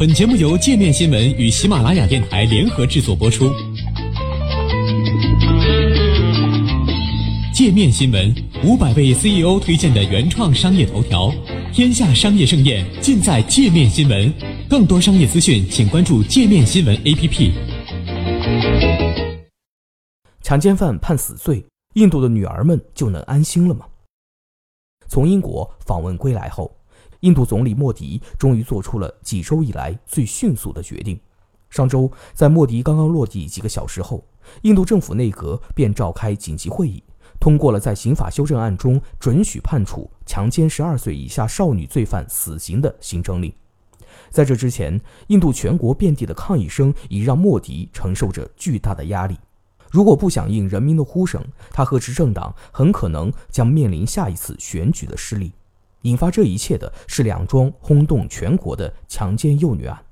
本节目由界面新闻与喜马拉雅电台联合制作播出。界面新闻五百位 CEO 推荐的原创商业头条，天下商业盛宴尽在界面新闻。更多商业资讯，请关注界面新闻 APP。强奸犯判死罪，印度的女儿们就能安心了吗？从英国访问归来后。印度总理莫迪终于做出了几周以来最迅速的决定。上周，在莫迪刚刚落地几个小时后，印度政府内阁便召开紧急会议，通过了在刑法修正案中准许判处强奸十二岁以下少女罪犯死刑的行政令。在这之前，印度全国遍地的抗议声已让莫迪承受着巨大的压力。如果不响应人民的呼声，他和执政党很可能将面临下一次选举的失利。引发这一切的是两桩轰动全国的强奸幼女案。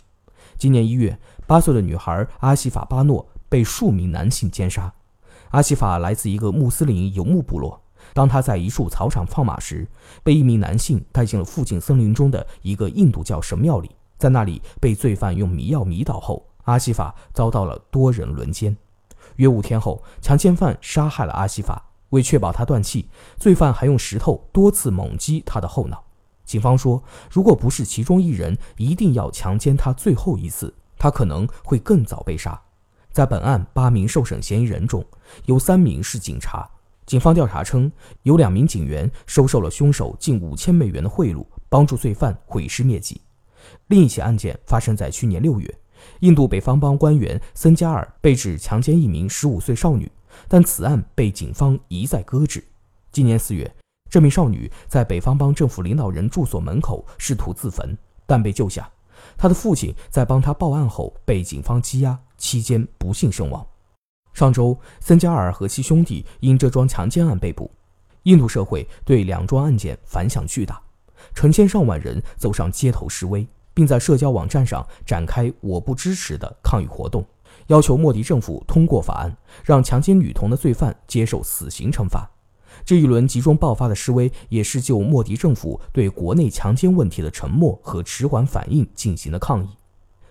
今年一月，八岁的女孩阿西法巴诺被数名男性奸杀。阿西法来自一个穆斯林游牧部落。当他在一处草场放马时，被一名男性带进了附近森林中的一个印度教神庙里，在那里被罪犯用迷药迷倒后，阿西法遭到了多人轮奸。约五天后，强奸犯杀害了阿西法。为确保他断气，罪犯还用石头多次猛击他的后脑。警方说，如果不是其中一人一定要强奸他最后一次，他可能会更早被杀。在本案八名受审嫌疑人中，有三名是警察。警方调查称，有两名警员收受了凶手近五千美元的贿赂，帮助罪犯毁尸灭迹。另一起案件发生在去年六月，印度北方邦官员森加尔被指强奸一名十五岁少女。但此案被警方一再搁置。今年四月，这名少女在北方邦政府领导人住所门口试图自焚，但被救下。她的父亲在帮她报案后被警方羁押，期间不幸身亡。上周，森加尔和其兄弟因这桩强奸案被捕。印度社会对两桩案件反响巨大，成千上万人走上街头示威，并在社交网站上展开“我不支持”的抗议活动。要求莫迪政府通过法案，让强奸女童的罪犯接受死刑惩罚。这一轮集中爆发的示威，也是就莫迪政府对国内强奸问题的沉默和迟缓反应进行的抗议。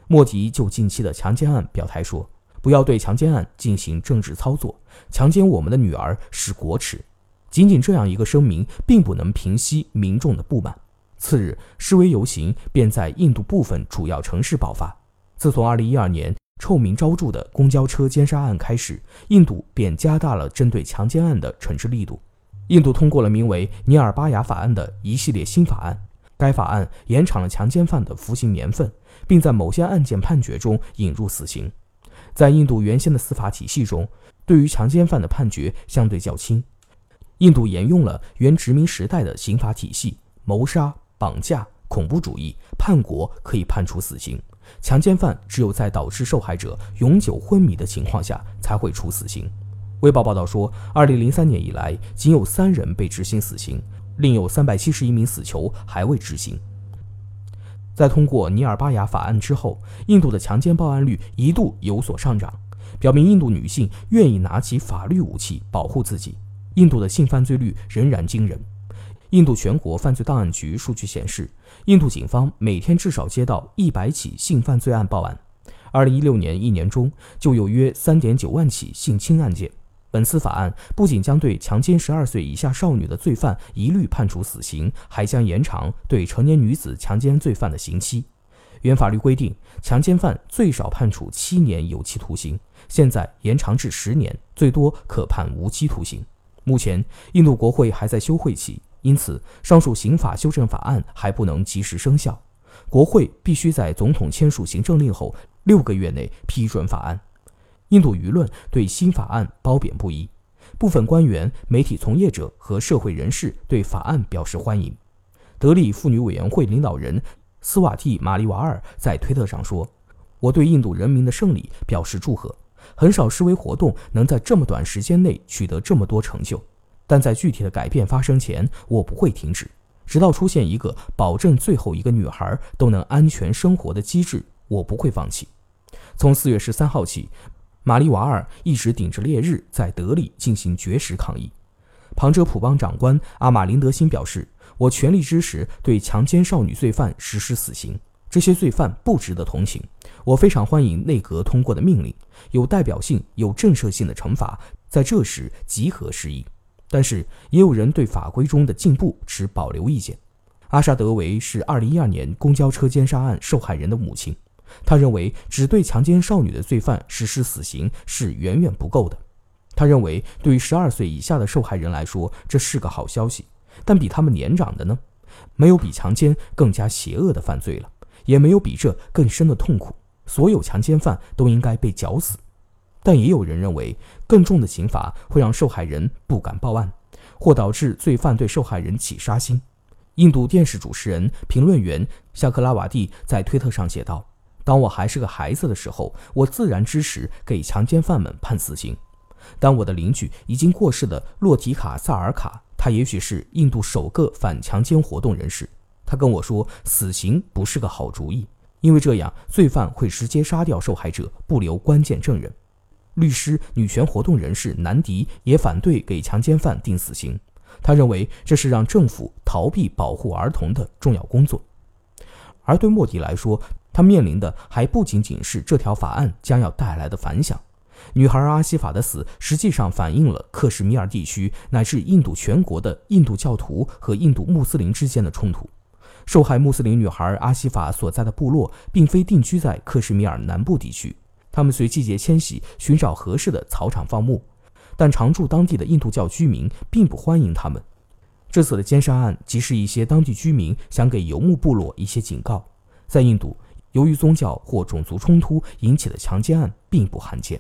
莫迪就近期的强奸案表态说：“不要对强奸案进行政治操作，强奸我们的女儿是国耻。”仅仅这样一个声明，并不能平息民众的不满。次日，示威游行便在印度部分主要城市爆发。自从2012年，臭名昭著的公交车奸杀案开始，印度便加大了针对强奸案的惩治力度。印度通过了名为《尼尔巴雅法案》的一系列新法案，该法案延长了强奸犯的服刑年份，并在某些案件判决中引入死刑。在印度原先的司法体系中，对于强奸犯的判决相对较轻。印度沿用了原殖民时代的刑法体系，谋杀、绑架、恐怖主义、叛国可以判处死刑。强奸犯只有在导致受害者永久昏迷的情况下才会处死刑。微报报道说，二零零三年以来，仅有三人被执行死刑，另有三百七十一名死囚还未执行。在通过尼尔巴雅法案之后，印度的强奸报案率一度有所上涨，表明印度女性愿意拿起法律武器保护自己。印度的性犯罪率仍然惊人。印度全国犯罪档案局数据显示，印度警方每天至少接到一百起性犯罪案报案。二零一六年一年中，就有约三点九万起性侵案件。本次法案不仅将对强奸十二岁以下少女的罪犯一律判处死刑，还将延长对成年女子强奸罪犯的刑期。原法律规定，强奸犯最少判处七年有期徒刑，现在延长至十年，最多可判无期徒刑。目前，印度国会还在休会期。因此，上述刑法修正法案还不能及时生效，国会必须在总统签署行政令后六个月内批准法案。印度舆论对新法案褒贬不一，部分官员、媒体从业者和社会人士对法案表示欢迎。德里妇女委员会领导人斯瓦蒂·马利瓦尔在推特上说：“我对印度人民的胜利表示祝贺。很少示威活动能在这么短时间内取得这么多成就。”但在具体的改变发生前，我不会停止，直到出现一个保证最后一个女孩都能安全生活的机制。我不会放弃。从四月十三号起，玛丽瓦尔一直顶着烈日在德里进行绝食抗议。旁遮普邦长官阿马林德辛表示：“我全力支持对强奸少女罪犯实施死刑，这些罪犯不值得同情。我非常欢迎内阁通过的命令，有代表性、有震慑性的惩罚，在这时极合时宜。但是，也有人对法规中的进步持保留意见。阿沙德维是2012年公交车奸杀案受害人的母亲，他认为只对强奸少女的罪犯实施死刑是远远不够的。他认为，对于12岁以下的受害人来说，这是个好消息。但比他们年长的呢？没有比强奸更加邪恶的犯罪了，也没有比这更深的痛苦。所有强奸犯都应该被绞死。但也有人认为，更重的刑罚会让受害人不敢报案，或导致罪犯对受害人起杀心。印度电视主持人、评论员夏克拉瓦蒂在推特上写道：“当我还是个孩子的时候，我自然支持给强奸犯们判死刑。当我的邻居已经过世的洛提卡·萨尔卡，他也许是印度首个反强奸活动人士。他跟我说，死刑不是个好主意，因为这样罪犯会直接杀掉受害者，不留关键证人。律师、女权活动人士南迪也反对给强奸犯定死刑。”他认为这是让政府逃避保护儿童的重要工作，而对莫迪来说，他面临的还不仅仅是这条法案将要带来的反响。女孩阿西法的死实际上反映了克什米尔地区乃至印度全国的印度教徒和印度穆斯林之间的冲突。受害穆斯林女孩阿西法所在的部落并非定居在克什米尔南部地区，他们随季节迁徙，寻找合适的草场放牧。但常驻当地的印度教居民并不欢迎他们。这次的奸杀案即是一些当地居民想给游牧部落一些警告。在印度，由于宗教或种族冲突引起的强奸案并不罕见。